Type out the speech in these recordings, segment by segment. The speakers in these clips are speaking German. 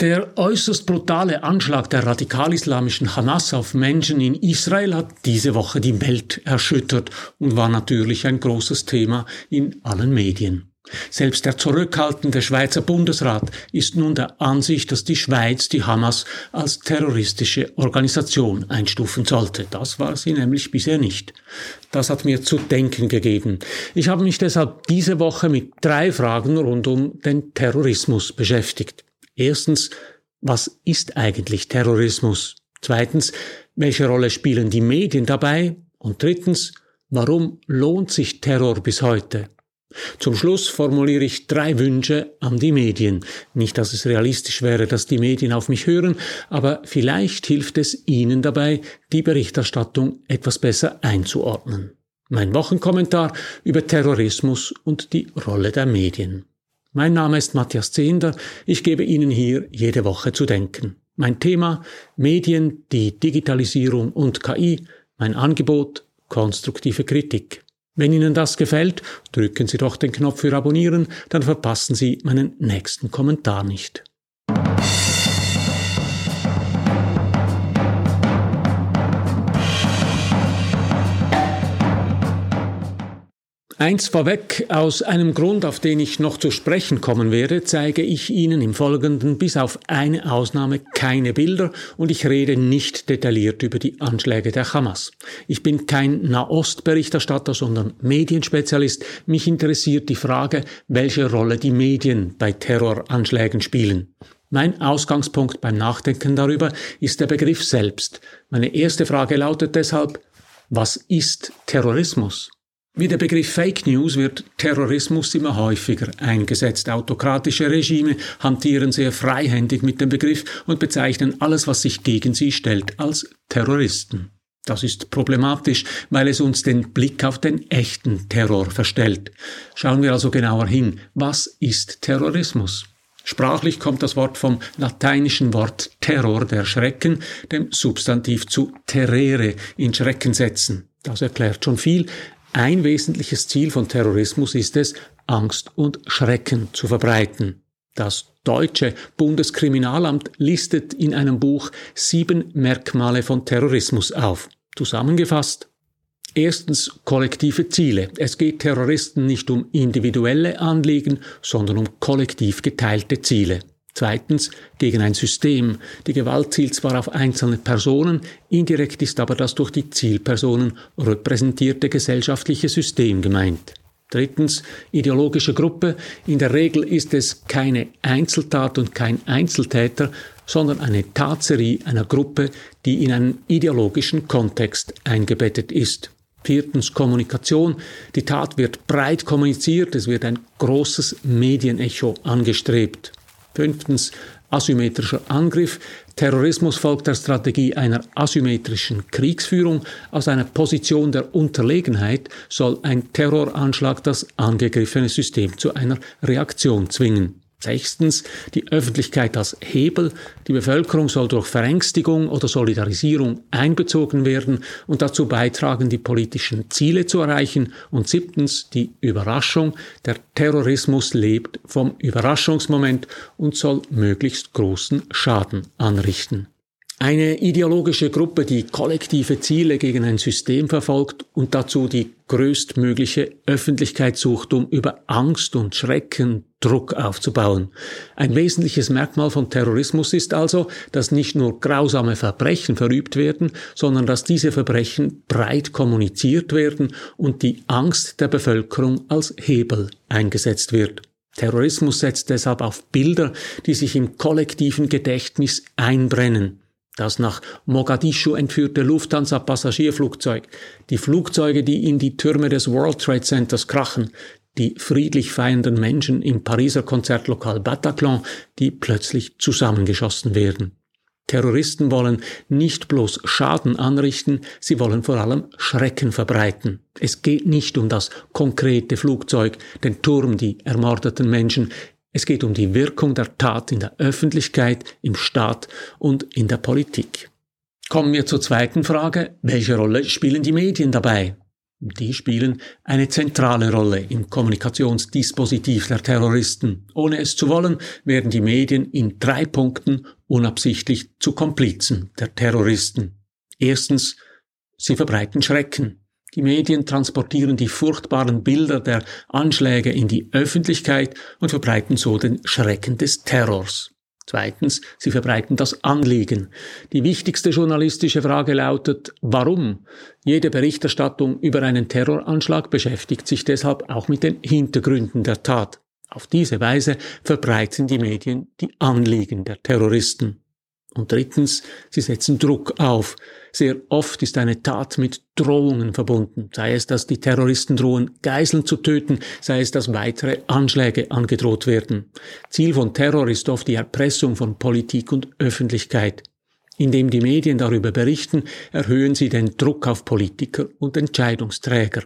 Der äußerst brutale Anschlag der radikal-islamischen Hamas auf Menschen in Israel hat diese Woche die Welt erschüttert und war natürlich ein großes Thema in allen Medien. Selbst der zurückhaltende Schweizer Bundesrat ist nun der Ansicht, dass die Schweiz die Hamas als terroristische Organisation einstufen sollte. Das war sie nämlich bisher nicht. Das hat mir zu denken gegeben. Ich habe mich deshalb diese Woche mit drei Fragen rund um den Terrorismus beschäftigt. Erstens, was ist eigentlich Terrorismus? Zweitens, welche Rolle spielen die Medien dabei? Und drittens, warum lohnt sich Terror bis heute? Zum Schluss formuliere ich drei Wünsche an die Medien. Nicht, dass es realistisch wäre, dass die Medien auf mich hören, aber vielleicht hilft es Ihnen dabei, die Berichterstattung etwas besser einzuordnen. Mein Wochenkommentar über Terrorismus und die Rolle der Medien. Mein Name ist Matthias Zehnder. Ich gebe Ihnen hier jede Woche zu denken. Mein Thema Medien, die Digitalisierung und KI. Mein Angebot konstruktive Kritik. Wenn Ihnen das gefällt, drücken Sie doch den Knopf für Abonnieren, dann verpassen Sie meinen nächsten Kommentar nicht. Eins vorweg, aus einem Grund, auf den ich noch zu sprechen kommen werde, zeige ich Ihnen im Folgenden bis auf eine Ausnahme keine Bilder und ich rede nicht detailliert über die Anschläge der Hamas. Ich bin kein Nahost-Berichterstatter, sondern Medienspezialist. Mich interessiert die Frage, welche Rolle die Medien bei Terroranschlägen spielen. Mein Ausgangspunkt beim Nachdenken darüber ist der Begriff selbst. Meine erste Frage lautet deshalb, was ist Terrorismus? Wie der Begriff Fake News wird Terrorismus immer häufiger eingesetzt. Autokratische Regime hantieren sehr freihändig mit dem Begriff und bezeichnen alles, was sich gegen sie stellt, als Terroristen. Das ist problematisch, weil es uns den Blick auf den echten Terror verstellt. Schauen wir also genauer hin. Was ist Terrorismus? Sprachlich kommt das Wort vom lateinischen Wort Terror, der Schrecken, dem Substantiv zu terrere, in Schrecken setzen. Das erklärt schon viel. Ein wesentliches Ziel von Terrorismus ist es, Angst und Schrecken zu verbreiten. Das deutsche Bundeskriminalamt listet in einem Buch sieben Merkmale von Terrorismus auf. Zusammengefasst. Erstens kollektive Ziele. Es geht Terroristen nicht um individuelle Anliegen, sondern um kollektiv geteilte Ziele. Zweitens gegen ein System. Die Gewalt zielt zwar auf einzelne Personen, indirekt ist aber das durch die Zielpersonen repräsentierte gesellschaftliche System gemeint. Drittens ideologische Gruppe. In der Regel ist es keine Einzeltat und kein Einzeltäter, sondern eine Tatserie einer Gruppe, die in einen ideologischen Kontext eingebettet ist. Viertens Kommunikation. Die Tat wird breit kommuniziert, es wird ein großes Medienecho angestrebt. Fünftens asymmetrischer Angriff. Terrorismus folgt der Strategie einer asymmetrischen Kriegsführung. Aus einer Position der Unterlegenheit soll ein Terroranschlag das angegriffene System zu einer Reaktion zwingen. Sechstens, die Öffentlichkeit als Hebel. Die Bevölkerung soll durch Verängstigung oder Solidarisierung einbezogen werden und dazu beitragen, die politischen Ziele zu erreichen. Und siebtens, die Überraschung. Der Terrorismus lebt vom Überraschungsmoment und soll möglichst großen Schaden anrichten. Eine ideologische Gruppe, die kollektive Ziele gegen ein System verfolgt und dazu die größtmögliche Öffentlichkeit sucht, um über Angst und Schrecken Druck aufzubauen. Ein wesentliches Merkmal von Terrorismus ist also, dass nicht nur grausame Verbrechen verübt werden, sondern dass diese Verbrechen breit kommuniziert werden und die Angst der Bevölkerung als Hebel eingesetzt wird. Terrorismus setzt deshalb auf Bilder, die sich im kollektiven Gedächtnis einbrennen das nach Mogadischu entführte Lufthansa-Passagierflugzeug, die Flugzeuge, die in die Türme des World Trade Centers krachen, die friedlich feiernden Menschen im Pariser Konzertlokal Bataclan, die plötzlich zusammengeschossen werden. Terroristen wollen nicht bloß Schaden anrichten, sie wollen vor allem Schrecken verbreiten. Es geht nicht um das konkrete Flugzeug, den Turm, die ermordeten Menschen, es geht um die Wirkung der Tat in der Öffentlichkeit, im Staat und in der Politik. Kommen wir zur zweiten Frage. Welche Rolle spielen die Medien dabei? Die spielen eine zentrale Rolle im Kommunikationsdispositiv der Terroristen. Ohne es zu wollen, werden die Medien in drei Punkten unabsichtlich zu Komplizen der Terroristen. Erstens, sie verbreiten Schrecken. Die Medien transportieren die furchtbaren Bilder der Anschläge in die Öffentlichkeit und verbreiten so den Schrecken des Terrors. Zweitens, sie verbreiten das Anliegen. Die wichtigste journalistische Frage lautet, warum? Jede Berichterstattung über einen Terroranschlag beschäftigt sich deshalb auch mit den Hintergründen der Tat. Auf diese Weise verbreiten die Medien die Anliegen der Terroristen. Und drittens, sie setzen Druck auf. Sehr oft ist eine Tat mit Drohungen verbunden, sei es, dass die Terroristen drohen, Geiseln zu töten, sei es, dass weitere Anschläge angedroht werden. Ziel von Terror ist oft die Erpressung von Politik und Öffentlichkeit. Indem die Medien darüber berichten, erhöhen sie den Druck auf Politiker und Entscheidungsträger.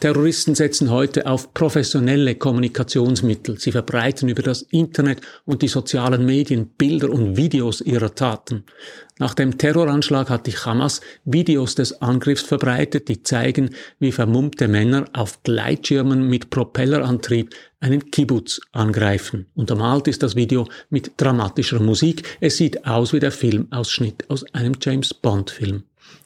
Terroristen setzen heute auf professionelle Kommunikationsmittel. Sie verbreiten über das Internet und die sozialen Medien Bilder und Videos ihrer Taten. Nach dem Terroranschlag hat die Hamas Videos des Angriffs verbreitet, die zeigen, wie vermummte Männer auf Gleitschirmen mit Propellerantrieb einen Kibbutz angreifen. Untermalt ist das Video mit dramatischer Musik. Es sieht aus wie der Filmausschnitt aus einem James Bond Film.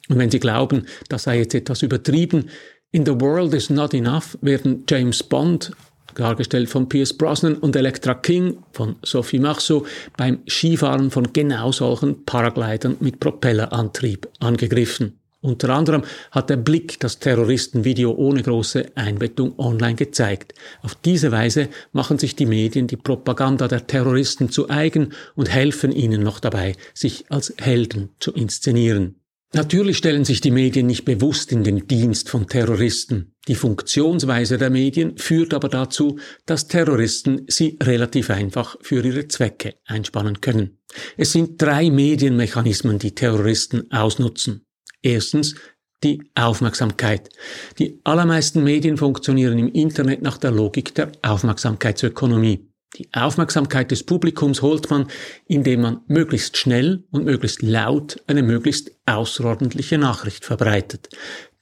Und wenn Sie glauben, das sei jetzt etwas übertrieben, in The World is Not Enough werden James Bond, dargestellt von Pierce Brosnan, und Elektra King von Sophie Marceau beim Skifahren von genau solchen Paraglidern mit Propellerantrieb angegriffen. Unter anderem hat der Blick das Terroristenvideo ohne große Einbettung online gezeigt. Auf diese Weise machen sich die Medien die Propaganda der Terroristen zu eigen und helfen ihnen noch dabei, sich als Helden zu inszenieren. Natürlich stellen sich die Medien nicht bewusst in den Dienst von Terroristen. Die Funktionsweise der Medien führt aber dazu, dass Terroristen sie relativ einfach für ihre Zwecke einspannen können. Es sind drei Medienmechanismen, die Terroristen ausnutzen. Erstens die Aufmerksamkeit. Die allermeisten Medien funktionieren im Internet nach der Logik der Aufmerksamkeitsökonomie. Die Aufmerksamkeit des Publikums holt man, indem man möglichst schnell und möglichst laut eine möglichst außerordentliche Nachricht verbreitet.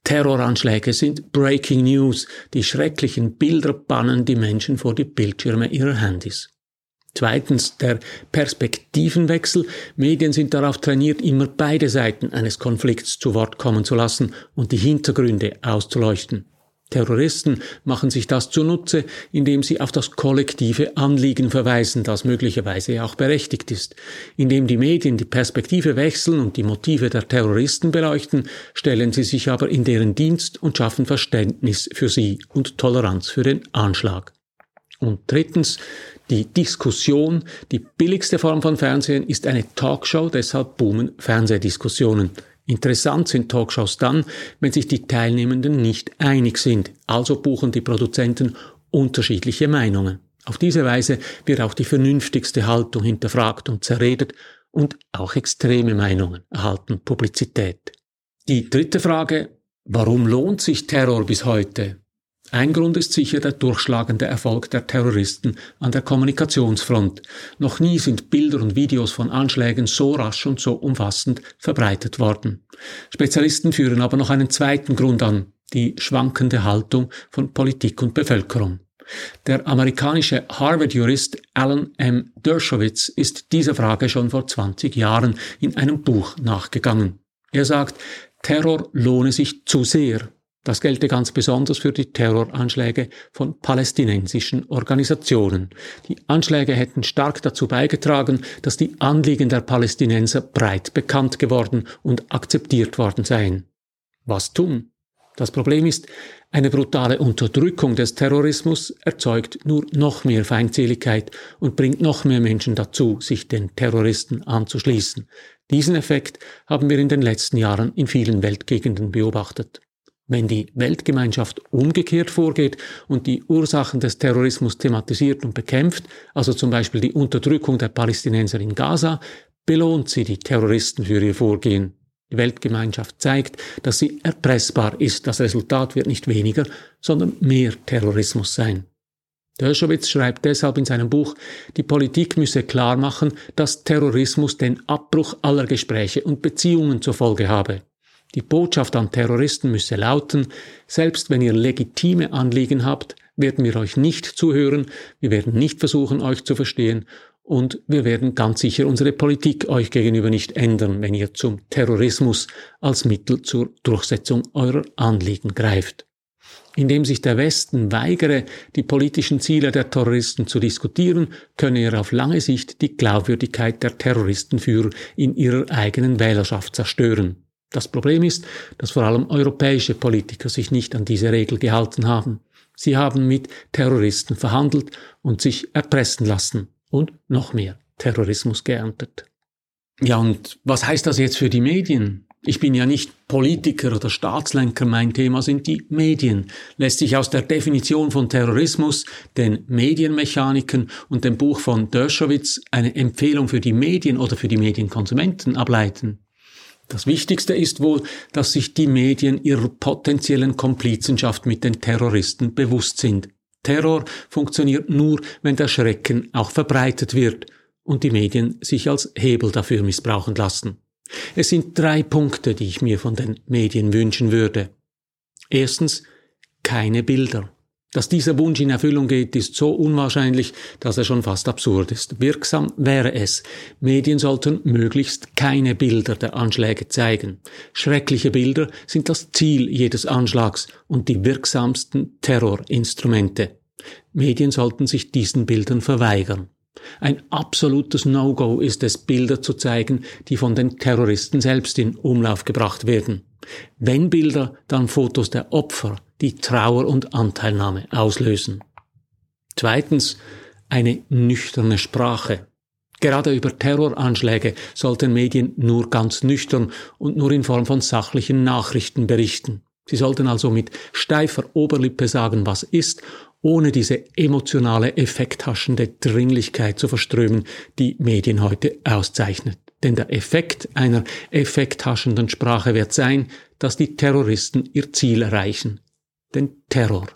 Terroranschläge sind Breaking News. Die schrecklichen Bilder bannen die Menschen vor die Bildschirme ihrer Handys. Zweitens der Perspektivenwechsel. Medien sind darauf trainiert, immer beide Seiten eines Konflikts zu Wort kommen zu lassen und die Hintergründe auszuleuchten. Terroristen machen sich das zunutze, indem sie auf das kollektive Anliegen verweisen, das möglicherweise auch berechtigt ist. Indem die Medien die Perspektive wechseln und die Motive der Terroristen beleuchten, stellen sie sich aber in deren Dienst und schaffen Verständnis für sie und Toleranz für den Anschlag. Und drittens, die Diskussion, die billigste Form von Fernsehen ist eine Talkshow, deshalb boomen Fernsehdiskussionen. Interessant sind Talkshows dann, wenn sich die Teilnehmenden nicht einig sind, also buchen die Produzenten unterschiedliche Meinungen. Auf diese Weise wird auch die vernünftigste Haltung hinterfragt und zerredet und auch extreme Meinungen erhalten Publizität. Die dritte Frage, warum lohnt sich Terror bis heute? Ein Grund ist sicher der durchschlagende Erfolg der Terroristen an der Kommunikationsfront. Noch nie sind Bilder und Videos von Anschlägen so rasch und so umfassend verbreitet worden. Spezialisten führen aber noch einen zweiten Grund an, die schwankende Haltung von Politik und Bevölkerung. Der amerikanische Harvard-Jurist Alan M. Dershowitz ist dieser Frage schon vor 20 Jahren in einem Buch nachgegangen. Er sagt, Terror lohne sich zu sehr, das gelte ganz besonders für die Terroranschläge von palästinensischen Organisationen. Die Anschläge hätten stark dazu beigetragen, dass die Anliegen der Palästinenser breit bekannt geworden und akzeptiert worden seien. Was tun? Das Problem ist, eine brutale Unterdrückung des Terrorismus erzeugt nur noch mehr Feindseligkeit und bringt noch mehr Menschen dazu, sich den Terroristen anzuschließen. Diesen Effekt haben wir in den letzten Jahren in vielen Weltgegenden beobachtet. Wenn die Weltgemeinschaft umgekehrt vorgeht und die Ursachen des Terrorismus thematisiert und bekämpft, also zum Beispiel die Unterdrückung der Palästinenser in Gaza, belohnt sie die Terroristen für ihr Vorgehen. Die Weltgemeinschaft zeigt, dass sie erpressbar ist. Das Resultat wird nicht weniger, sondern mehr Terrorismus sein. Dershowitz schreibt deshalb in seinem Buch, die Politik müsse klar machen, dass Terrorismus den Abbruch aller Gespräche und Beziehungen zur Folge habe. Die Botschaft an Terroristen müsse lauten, selbst wenn ihr legitime Anliegen habt, werden wir euch nicht zuhören, wir werden nicht versuchen, euch zu verstehen und wir werden ganz sicher unsere Politik euch gegenüber nicht ändern, wenn ihr zum Terrorismus als Mittel zur Durchsetzung eurer Anliegen greift. Indem sich der Westen weigere, die politischen Ziele der Terroristen zu diskutieren, könne er auf lange Sicht die Glaubwürdigkeit der Terroristenführer in ihrer eigenen Wählerschaft zerstören. Das Problem ist, dass vor allem europäische Politiker sich nicht an diese Regel gehalten haben. Sie haben mit Terroristen verhandelt und sich erpressen lassen und noch mehr Terrorismus geerntet. Ja, und was heißt das jetzt für die Medien? Ich bin ja nicht Politiker oder Staatslenker, mein Thema sind die Medien. Lässt sich aus der Definition von Terrorismus, den Medienmechaniken und dem Buch von Dershowitz eine Empfehlung für die Medien oder für die Medienkonsumenten ableiten? Das Wichtigste ist wohl, dass sich die Medien ihrer potenziellen Komplizenschaft mit den Terroristen bewusst sind. Terror funktioniert nur, wenn der Schrecken auch verbreitet wird und die Medien sich als Hebel dafür missbrauchen lassen. Es sind drei Punkte, die ich mir von den Medien wünschen würde. Erstens, keine Bilder. Dass dieser Wunsch in Erfüllung geht, ist so unwahrscheinlich, dass er schon fast absurd ist. Wirksam wäre es. Medien sollten möglichst keine Bilder der Anschläge zeigen. Schreckliche Bilder sind das Ziel jedes Anschlags und die wirksamsten Terrorinstrumente. Medien sollten sich diesen Bildern verweigern. Ein absolutes No-Go ist es, Bilder zu zeigen, die von den Terroristen selbst in Umlauf gebracht werden. Wenn Bilder, dann Fotos der Opfer, die Trauer und Anteilnahme auslösen. Zweitens, eine nüchterne Sprache. Gerade über Terroranschläge sollten Medien nur ganz nüchtern und nur in Form von sachlichen Nachrichten berichten. Sie sollten also mit steifer Oberlippe sagen, was ist, ohne diese emotionale, effekthaschende Dringlichkeit zu verströmen, die Medien heute auszeichnet. Denn der Effekt einer effekthaschenden Sprache wird sein, dass die Terroristen ihr Ziel erreichen, den Terror.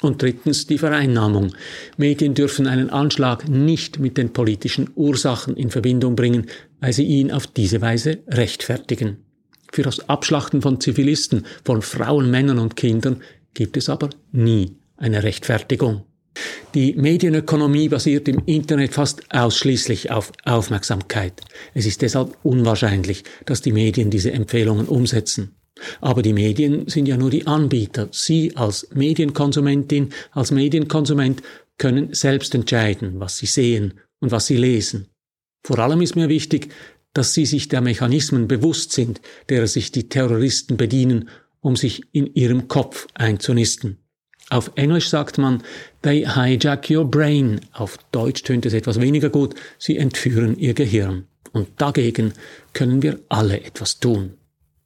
Und drittens die Vereinnahmung. Medien dürfen einen Anschlag nicht mit den politischen Ursachen in Verbindung bringen, weil sie ihn auf diese Weise rechtfertigen. Für das Abschlachten von Zivilisten, von Frauen, Männern und Kindern gibt es aber nie eine Rechtfertigung. Die Medienökonomie basiert im Internet fast ausschließlich auf Aufmerksamkeit. Es ist deshalb unwahrscheinlich, dass die Medien diese Empfehlungen umsetzen. Aber die Medien sind ja nur die Anbieter. Sie als Medienkonsumentin, als Medienkonsument können selbst entscheiden, was sie sehen und was sie lesen. Vor allem ist mir wichtig, dass sie sich der Mechanismen bewusst sind, derer sich die Terroristen bedienen, um sich in ihrem Kopf einzunisten. Auf Englisch sagt man, they hijack your brain. Auf Deutsch tönt es etwas weniger gut, sie entführen ihr Gehirn. Und dagegen können wir alle etwas tun.